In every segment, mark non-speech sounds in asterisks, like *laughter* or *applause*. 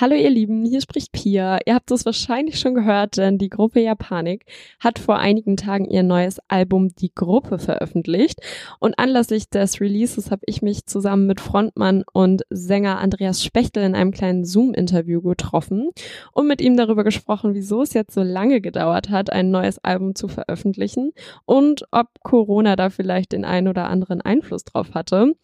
Hallo ihr Lieben, hier spricht Pia. Ihr habt es wahrscheinlich schon gehört, denn die Gruppe Japanik hat vor einigen Tagen ihr neues Album Die Gruppe veröffentlicht. Und anlässlich des Releases habe ich mich zusammen mit Frontmann und Sänger Andreas Spechtel in einem kleinen Zoom-Interview getroffen und mit ihm darüber gesprochen, wieso es jetzt so lange gedauert hat, ein neues Album zu veröffentlichen und ob Corona da vielleicht den einen oder anderen Einfluss drauf hatte.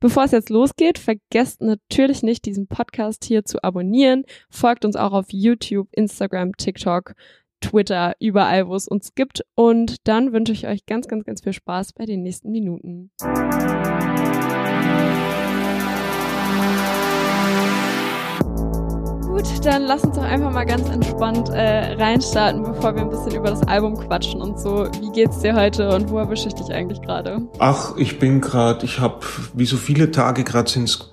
Bevor es jetzt losgeht, vergesst natürlich nicht, diesen Podcast hier zu abonnieren abonnieren. Folgt uns auch auf YouTube, Instagram, TikTok, Twitter, überall, wo es uns gibt. Und dann wünsche ich euch ganz, ganz, ganz viel Spaß bei den nächsten Minuten. Gut, dann lass uns doch einfach mal ganz entspannt äh, reinstarten, bevor wir ein bisschen über das Album quatschen und so. Wie geht's dir heute und wo erwische ich dich eigentlich gerade? Ach, ich bin gerade, ich habe wie so viele Tage gerade sind's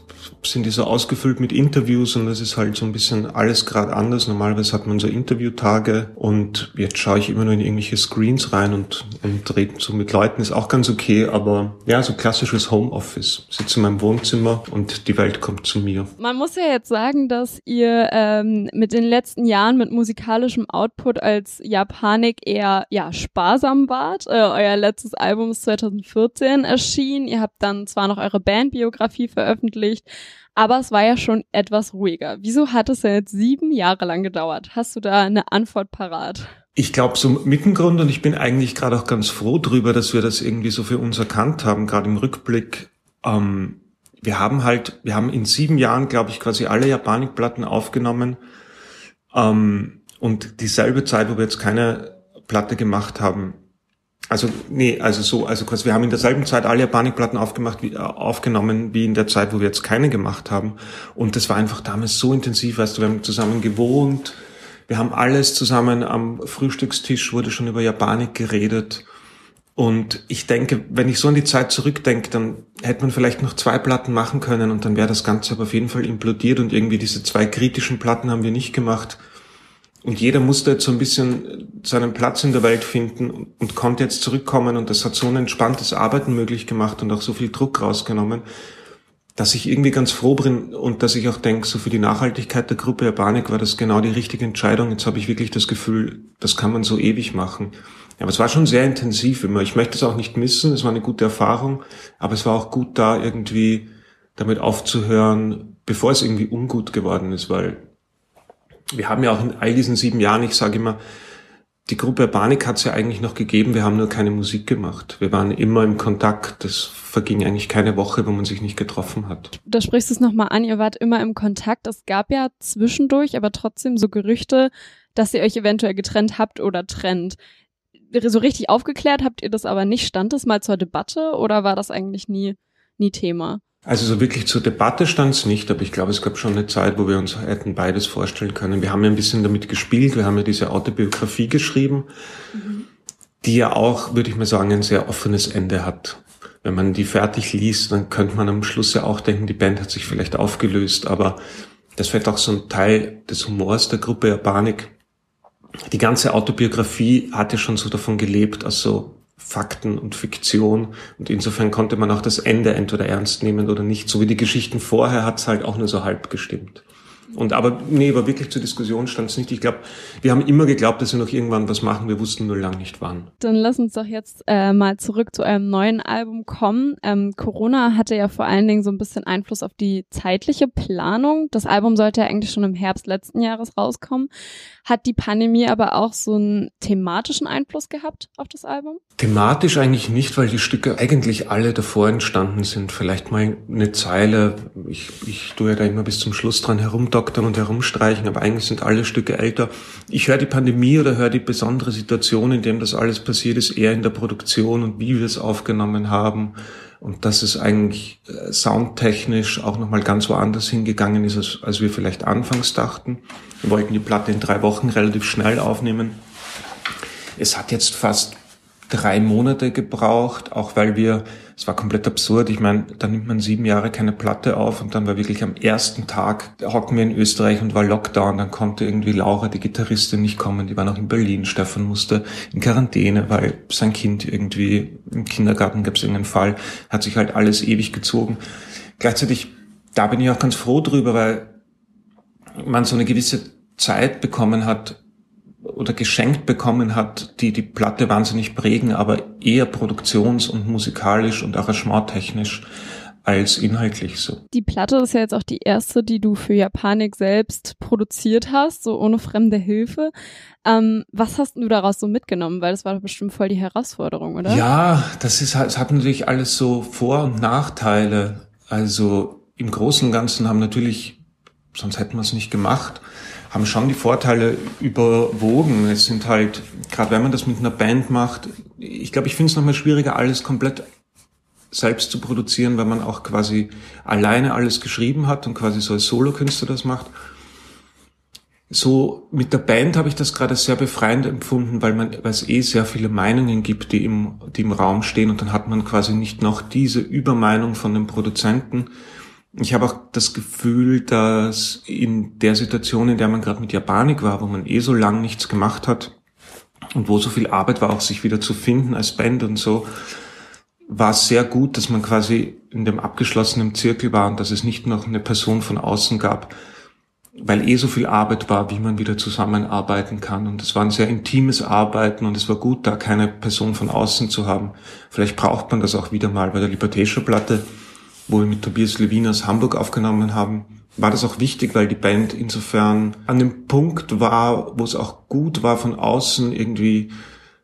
sind die so ausgefüllt mit Interviews und das ist halt so ein bisschen alles gerade anders. Normalerweise hat man so Interviewtage und jetzt schaue ich immer nur in irgendwelche Screens rein und, und rede so mit Leuten, ist auch ganz okay, aber ja, so klassisches Homeoffice. Sitze in meinem Wohnzimmer und die Welt kommt zu mir. Man muss ja jetzt sagen, dass ihr ähm, mit den letzten Jahren mit musikalischem Output als Japanik eher ja sparsam wart. Äh, euer letztes Album ist 2014 erschienen. Ihr habt dann zwar noch eure Bandbiografie veröffentlicht, aber es war ja schon etwas ruhiger. Wieso hat es ja jetzt sieben Jahre lang gedauert? Hast du da eine Antwort parat? Ich glaube, so mit dem Grund, und ich bin eigentlich gerade auch ganz froh drüber, dass wir das irgendwie so für uns erkannt haben, gerade im Rückblick. Ähm, wir haben halt, wir haben in sieben Jahren, glaube ich, quasi alle Japanikplatten aufgenommen. Ähm, und dieselbe Zeit, wo wir jetzt keine Platte gemacht haben, also nee, also so, also quasi wir haben in derselben Zeit alle Panikplatten aufgemacht, wie, äh, aufgenommen, wie in der Zeit, wo wir jetzt keine gemacht haben. Und das war einfach damals so intensiv, weißt du, wir haben zusammen gewohnt, wir haben alles zusammen am Frühstückstisch wurde schon über Japanik geredet. Und ich denke, wenn ich so an die Zeit zurückdenke, dann hätte man vielleicht noch zwei Platten machen können und dann wäre das Ganze aber auf jeden Fall implodiert und irgendwie diese zwei kritischen Platten haben wir nicht gemacht. Und jeder musste jetzt so ein bisschen seinen Platz in der Welt finden und konnte jetzt zurückkommen. Und das hat so ein entspanntes Arbeiten möglich gemacht und auch so viel Druck rausgenommen, dass ich irgendwie ganz froh bin und dass ich auch denke, so für die Nachhaltigkeit der Gruppe Urbanik war das genau die richtige Entscheidung. Jetzt habe ich wirklich das Gefühl, das kann man so ewig machen. Aber es war schon sehr intensiv immer. Ich möchte es auch nicht missen. Es war eine gute Erfahrung. Aber es war auch gut da irgendwie damit aufzuhören, bevor es irgendwie ungut geworden ist, weil wir haben ja auch in all diesen sieben Jahren, ich sage immer, die Gruppe Urbanik hat es ja eigentlich noch gegeben, wir haben nur keine Musik gemacht. Wir waren immer im Kontakt, das verging eigentlich keine Woche, wo man sich nicht getroffen hat. Da sprichst du es nochmal an, ihr wart immer im Kontakt. Es gab ja zwischendurch aber trotzdem so Gerüchte, dass ihr euch eventuell getrennt habt oder trennt. So richtig aufgeklärt habt ihr das aber nicht. Stand das mal zur Debatte oder war das eigentlich nie, nie Thema? Also so wirklich zur Debatte stand es nicht, aber ich glaube, es gab schon eine Zeit, wo wir uns hätten beides vorstellen können. Wir haben ja ein bisschen damit gespielt, wir haben ja diese Autobiografie geschrieben, mhm. die ja auch, würde ich mal sagen, ein sehr offenes Ende hat. Wenn man die fertig liest, dann könnte man am Schluss ja auch denken, die Band hat sich vielleicht aufgelöst, aber das wird auch so ein Teil des Humors der Gruppe Urbanik. Die ganze Autobiografie hat ja schon so davon gelebt, also Fakten und Fiktion. Und insofern konnte man auch das Ende entweder ernst nehmen oder nicht. So wie die Geschichten vorher hat es halt auch nur so halb gestimmt. Und aber, nee, aber wirklich zur Diskussion stand es nicht. Ich glaube, wir haben immer geglaubt, dass wir noch irgendwann was machen. Wir wussten nur lang nicht wann. Dann lass uns doch jetzt äh, mal zurück zu eurem neuen Album kommen. Ähm, Corona hatte ja vor allen Dingen so ein bisschen Einfluss auf die zeitliche Planung. Das Album sollte ja eigentlich schon im Herbst letzten Jahres rauskommen. Hat die Pandemie aber auch so einen thematischen Einfluss gehabt auf das Album? Thematisch eigentlich nicht, weil die Stücke eigentlich alle davor entstanden sind. Vielleicht mal eine Zeile. Ich, ich tue ja da immer bis zum Schluss dran herumdoktern und herumstreichen, aber eigentlich sind alle Stücke älter. Ich höre die Pandemie oder höre die besondere Situation, in dem das alles passiert ist, eher in der Produktion und wie wir es aufgenommen haben. Und dass es eigentlich äh, soundtechnisch auch nochmal ganz woanders hingegangen ist, als, als wir vielleicht anfangs dachten. Wir wollten die Platte in drei Wochen relativ schnell aufnehmen. Es hat jetzt fast drei Monate gebraucht, auch weil wir, es war komplett absurd, ich meine, da nimmt man sieben Jahre keine Platte auf und dann war wirklich am ersten Tag, hocken wir in Österreich und war Lockdown, dann konnte irgendwie Laura, die Gitarristin, nicht kommen, die war noch in Berlin, Stefan musste in Quarantäne, weil sein Kind irgendwie im Kindergarten gab es irgendeinen Fall, hat sich halt alles ewig gezogen. Gleichzeitig, da bin ich auch ganz froh drüber, weil man so eine gewisse Zeit bekommen hat oder geschenkt bekommen hat, die die Platte wahnsinnig prägen, aber eher produktions- und musikalisch und arrangementtechnisch als inhaltlich so. Die Platte ist ja jetzt auch die erste, die du für Japanik selbst produziert hast, so ohne fremde Hilfe. Ähm, was hast du daraus so mitgenommen? Weil das war bestimmt voll die Herausforderung, oder? Ja, das ist halt, es hat natürlich alles so Vor- und Nachteile. Also im Großen und Ganzen haben natürlich, sonst hätten wir es nicht gemacht, haben schon die Vorteile überwogen. Es sind halt, gerade wenn man das mit einer Band macht, ich glaube, ich finde es nochmal schwieriger, alles komplett selbst zu produzieren, weil man auch quasi alleine alles geschrieben hat und quasi so als Solokünstler das macht. So mit der Band habe ich das gerade sehr befreiend empfunden, weil man, weil es eh sehr viele Meinungen gibt, die im, die im Raum stehen und dann hat man quasi nicht noch diese Übermeinung von dem Produzenten. Ich habe auch das Gefühl, dass in der Situation, in der man gerade mit Japanik war, wo man eh so lang nichts gemacht hat und wo so viel Arbeit war, auch sich wieder zu finden als Band und so, war es sehr gut, dass man quasi in dem abgeschlossenen Zirkel war und dass es nicht noch eine Person von außen gab, weil eh so viel Arbeit war, wie man wieder zusammenarbeiten kann. Und es war ein sehr intimes Arbeiten und es war gut, da keine Person von außen zu haben. Vielleicht braucht man das auch wieder mal. Bei der Libertation-Platte, wo wir mit Tobias Levin aus Hamburg aufgenommen haben, war das auch wichtig, weil die Band insofern an dem Punkt war, wo es auch gut war von außen irgendwie,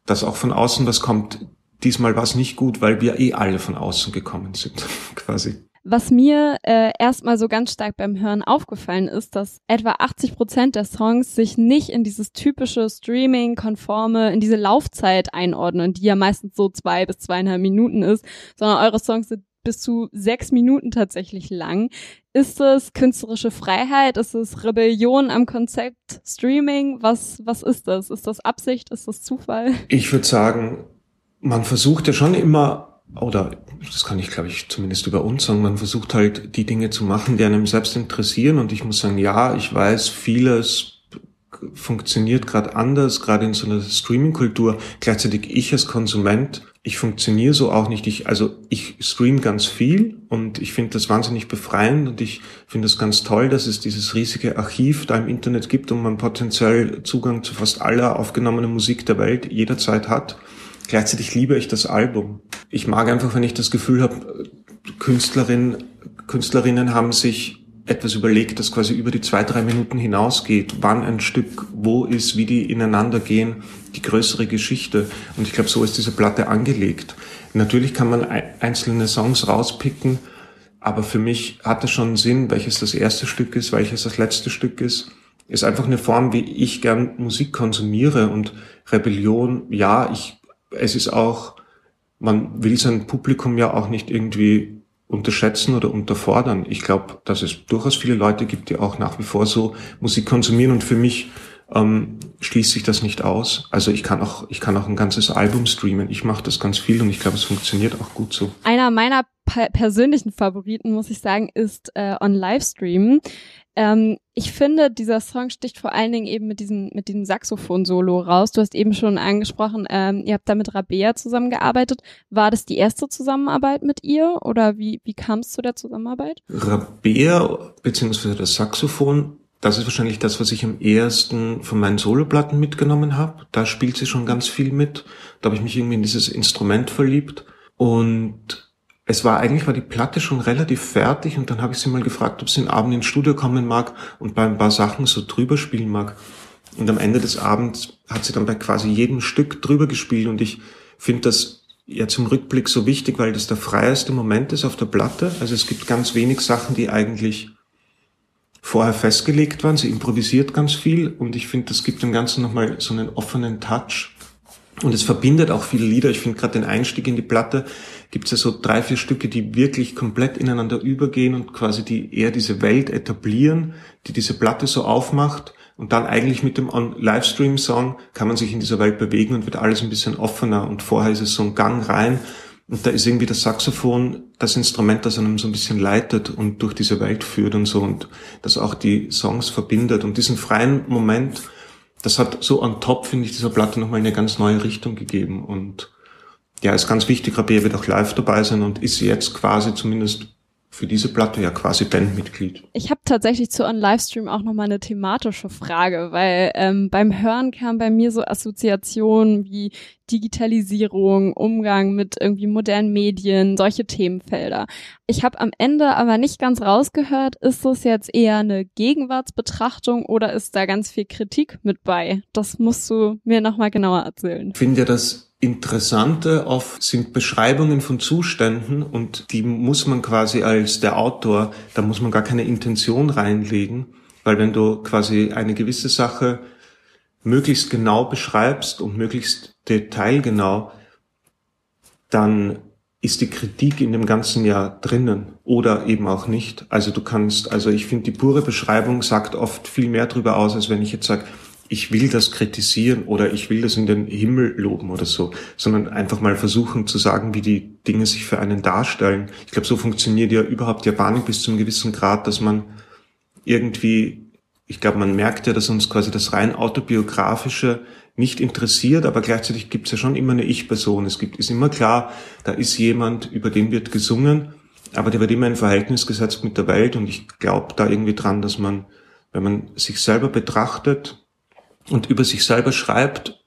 dass auch von außen was kommt, Diesmal war es nicht gut, weil wir eh alle von außen gekommen sind, *laughs* quasi. Was mir äh, erstmal so ganz stark beim Hören aufgefallen ist, dass etwa 80 Prozent der Songs sich nicht in dieses typische Streaming-konforme, in diese Laufzeit einordnen, die ja meistens so zwei bis zweieinhalb Minuten ist, sondern eure Songs sind bis zu sechs Minuten tatsächlich lang. Ist es künstlerische Freiheit? Ist es Rebellion am Konzept Streaming? Was, was ist das? Ist das Absicht? Ist das Zufall? Ich würde sagen, man versucht ja schon immer, oder das kann ich glaube ich zumindest über uns sagen, man versucht halt die Dinge zu machen, die einem selbst interessieren. Und ich muss sagen, ja, ich weiß, vieles funktioniert gerade anders, gerade in so einer Streaming-Kultur. Gleichzeitig ich als Konsument, ich funktioniere so auch nicht. Ich, also ich stream ganz viel und ich finde das wahnsinnig befreiend und ich finde es ganz toll, dass es dieses riesige Archiv da im Internet gibt und man potenziell Zugang zu fast aller aufgenommenen Musik der Welt jederzeit hat. Gleichzeitig liebe ich das Album. Ich mag einfach, wenn ich das Gefühl habe, Künstlerinnen, Künstlerinnen haben sich etwas überlegt, das quasi über die zwei, drei Minuten hinausgeht, wann ein Stück wo ist, wie die ineinander gehen, die größere Geschichte. Und ich glaube, so ist diese Platte angelegt. Natürlich kann man einzelne Songs rauspicken, aber für mich hat es schon Sinn, welches das erste Stück ist, welches das letzte Stück ist. Ist einfach eine Form, wie ich gern Musik konsumiere und Rebellion, ja, ich es ist auch, man will sein Publikum ja auch nicht irgendwie unterschätzen oder unterfordern. Ich glaube, dass es durchaus viele Leute gibt, die auch nach wie vor so Musik konsumieren und für mich ähm, schließt sich das nicht aus. Also ich kann auch, ich kann auch ein ganzes Album streamen. Ich mache das ganz viel und ich glaube, es funktioniert auch gut so. Einer meiner persönlichen Favoriten, muss ich sagen, ist äh, on Livestream. Ähm, ich finde, dieser Song sticht vor allen Dingen eben mit diesem, mit diesem Saxophon-Solo raus. Du hast eben schon angesprochen, ähm, ihr habt da mit Rabea zusammengearbeitet. War das die erste Zusammenarbeit mit ihr oder wie, wie kam es zu der Zusammenarbeit? Rabea, beziehungsweise das Saxophon, das ist wahrscheinlich das, was ich am ehesten von meinen Soloplatten mitgenommen habe. Da spielt sie schon ganz viel mit. Da habe ich mich irgendwie in dieses Instrument verliebt. Und es war eigentlich war die Platte schon relativ fertig und dann habe ich sie mal gefragt, ob sie einen Abend ins Studio kommen mag und bei ein paar Sachen so drüber spielen mag. Und am Ende des Abends hat sie dann bei quasi jedem Stück drüber gespielt und ich finde das ja zum Rückblick so wichtig, weil das der freieste Moment ist auf der Platte. Also es gibt ganz wenig Sachen, die eigentlich vorher festgelegt waren. Sie improvisiert ganz viel und ich finde, das gibt dem Ganzen nochmal so einen offenen Touch. Und es verbindet auch viele Lieder. Ich finde gerade den Einstieg in die Platte gibt es ja so drei, vier Stücke, die wirklich komplett ineinander übergehen und quasi die eher diese Welt etablieren, die diese Platte so aufmacht. Und dann eigentlich mit dem Livestream-Song kann man sich in dieser Welt bewegen und wird alles ein bisschen offener. Und vorher ist es so ein Gang rein. Und da ist irgendwie das Saxophon das Instrument, das einem so ein bisschen leitet und durch diese Welt führt und so und das auch die Songs verbindet. Und diesen freien Moment, das hat so on top, finde ich, dieser Platte nochmal eine ganz neue Richtung gegeben. Und ja, ist ganz wichtig, Rabea wird auch live dabei sein und ist jetzt quasi zumindest für diese Platte ja quasi Bandmitglied. Ich habe tatsächlich zu On Livestream auch nochmal eine thematische Frage, weil ähm, beim Hören kam bei mir so Assoziationen wie Digitalisierung, Umgang mit irgendwie modernen Medien, solche Themenfelder. Ich habe am Ende aber nicht ganz rausgehört, ist das jetzt eher eine Gegenwartsbetrachtung oder ist da ganz viel Kritik mit bei? Das musst du mir nochmal genauer erzählen. Ich finde das Interessante oft sind Beschreibungen von Zuständen und die muss man quasi als der Autor, da muss man gar keine Intention reinlegen, weil wenn du quasi eine gewisse Sache möglichst genau beschreibst und möglichst detailgenau, dann ist die Kritik in dem ganzen Jahr drinnen oder eben auch nicht. Also du kannst, also ich finde, die pure Beschreibung sagt oft viel mehr darüber aus, als wenn ich jetzt sage, ich will das kritisieren oder ich will das in den Himmel loben oder so, sondern einfach mal versuchen zu sagen, wie die Dinge sich für einen darstellen. Ich glaube, so funktioniert ja überhaupt Japanik bis zu einem gewissen Grad, dass man irgendwie, ich glaube, man merkt ja, dass uns quasi das rein autobiografische nicht interessiert, aber gleichzeitig gibt es ja schon immer eine Ich-Person. Es gibt, ist immer klar, da ist jemand, über den wird gesungen, aber der wird immer in Verhältnis gesetzt mit der Welt und ich glaube da irgendwie dran, dass man, wenn man sich selber betrachtet, und über sich selber schreibt,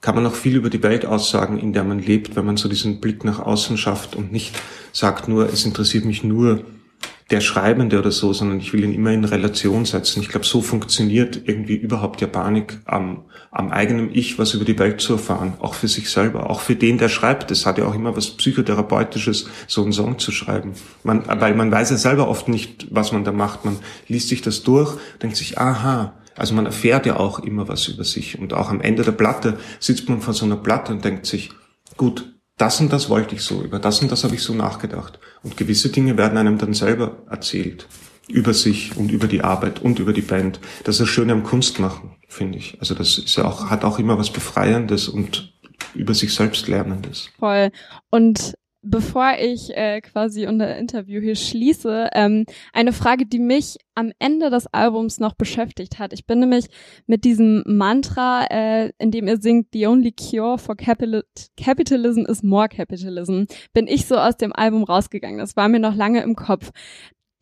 kann man auch viel über die Welt aussagen, in der man lebt, wenn man so diesen Blick nach außen schafft und nicht sagt nur, es interessiert mich nur der Schreibende oder so, sondern ich will ihn immer in Relation setzen. Ich glaube, so funktioniert irgendwie überhaupt Japanik am, am eigenen Ich, was über die Welt zu erfahren, auch für sich selber, auch für den, der schreibt. Es hat ja auch immer was Psychotherapeutisches, so einen Song zu schreiben. Man, weil man weiß ja selber oft nicht, was man da macht. Man liest sich das durch, denkt sich, aha, also man erfährt ja auch immer was über sich. Und auch am Ende der Platte sitzt man vor so einer Platte und denkt sich, gut, das und das wollte ich so, über das und das habe ich so nachgedacht. Und gewisse Dinge werden einem dann selber erzählt. Über sich und über die Arbeit und über die Band. Das ist das Schöne am Kunstmachen, finde ich. Also das ist ja auch, hat auch immer was Befreiendes und über sich selbst Lernendes. Voll. Und bevor ich äh, quasi unser Interview hier schließe, ähm, eine Frage, die mich am Ende des Albums noch beschäftigt hat. Ich bin nämlich mit diesem Mantra, äh, in dem ihr singt, The only cure for capital capitalism is more capitalism, bin ich so aus dem Album rausgegangen. Das war mir noch lange im Kopf.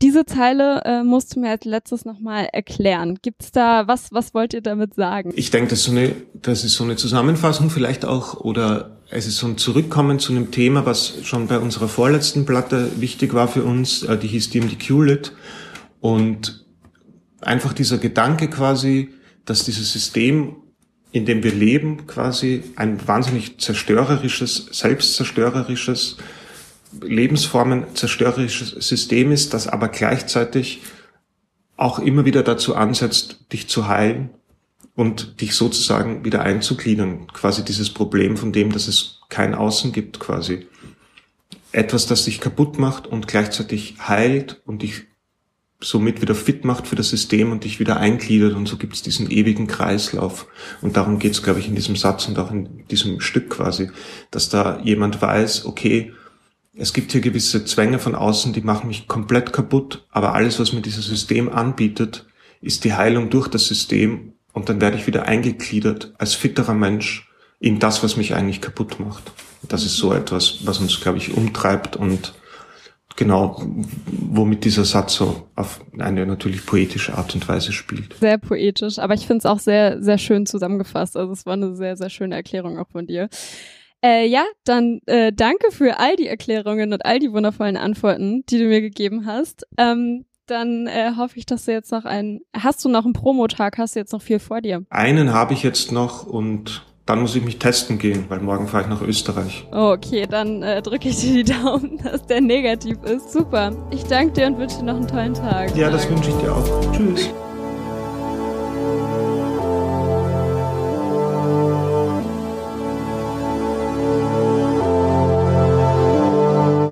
Diese Zeile äh, musst du mir als letztes nochmal erklären. Gibt's da, was, was wollt ihr damit sagen? Ich denke, das, so das ist so eine Zusammenfassung vielleicht auch oder es ist so ein Zurückkommen zu einem Thema, was schon bei unserer vorletzten Platte wichtig war für uns, äh, die hieß DMDQ-Lit. Und einfach dieser Gedanke quasi, dass dieses System, in dem wir leben, quasi ein wahnsinnig zerstörerisches, selbstzerstörerisches, Lebensformen zerstörerisches System ist, das aber gleichzeitig auch immer wieder dazu ansetzt, dich zu heilen und dich sozusagen wieder einzugliedern. Quasi dieses Problem von dem, dass es kein Außen gibt, quasi. Etwas, das dich kaputt macht und gleichzeitig heilt und dich somit wieder fit macht für das System und dich wieder eingliedert und so gibt es diesen ewigen Kreislauf. Und darum geht es, glaube ich, in diesem Satz und auch in diesem Stück quasi, dass da jemand weiß, okay, es gibt hier gewisse Zwänge von außen, die machen mich komplett kaputt, aber alles, was mir dieses System anbietet, ist die Heilung durch das System und dann werde ich wieder eingegliedert als fitterer Mensch in das, was mich eigentlich kaputt macht. Das ist so etwas, was uns, glaube ich, umtreibt und genau, womit dieser Satz so auf eine natürlich poetische Art und Weise spielt. Sehr poetisch, aber ich finde es auch sehr, sehr schön zusammengefasst. Also es war eine sehr, sehr schöne Erklärung auch von dir. Äh, ja, dann äh, danke für all die Erklärungen und all die wundervollen Antworten, die du mir gegeben hast. Ähm, dann äh, hoffe ich, dass du jetzt noch einen. Hast du noch einen Promotag? Hast du jetzt noch viel vor dir? Einen habe ich jetzt noch und dann muss ich mich testen gehen, weil morgen fahre ich nach Österreich. Okay, dann äh, drücke ich dir die Daumen, *laughs* dass der negativ ist. Super. Ich danke dir und wünsche dir noch einen tollen Tag. Ja, das wünsche ich dir auch. Tschüss.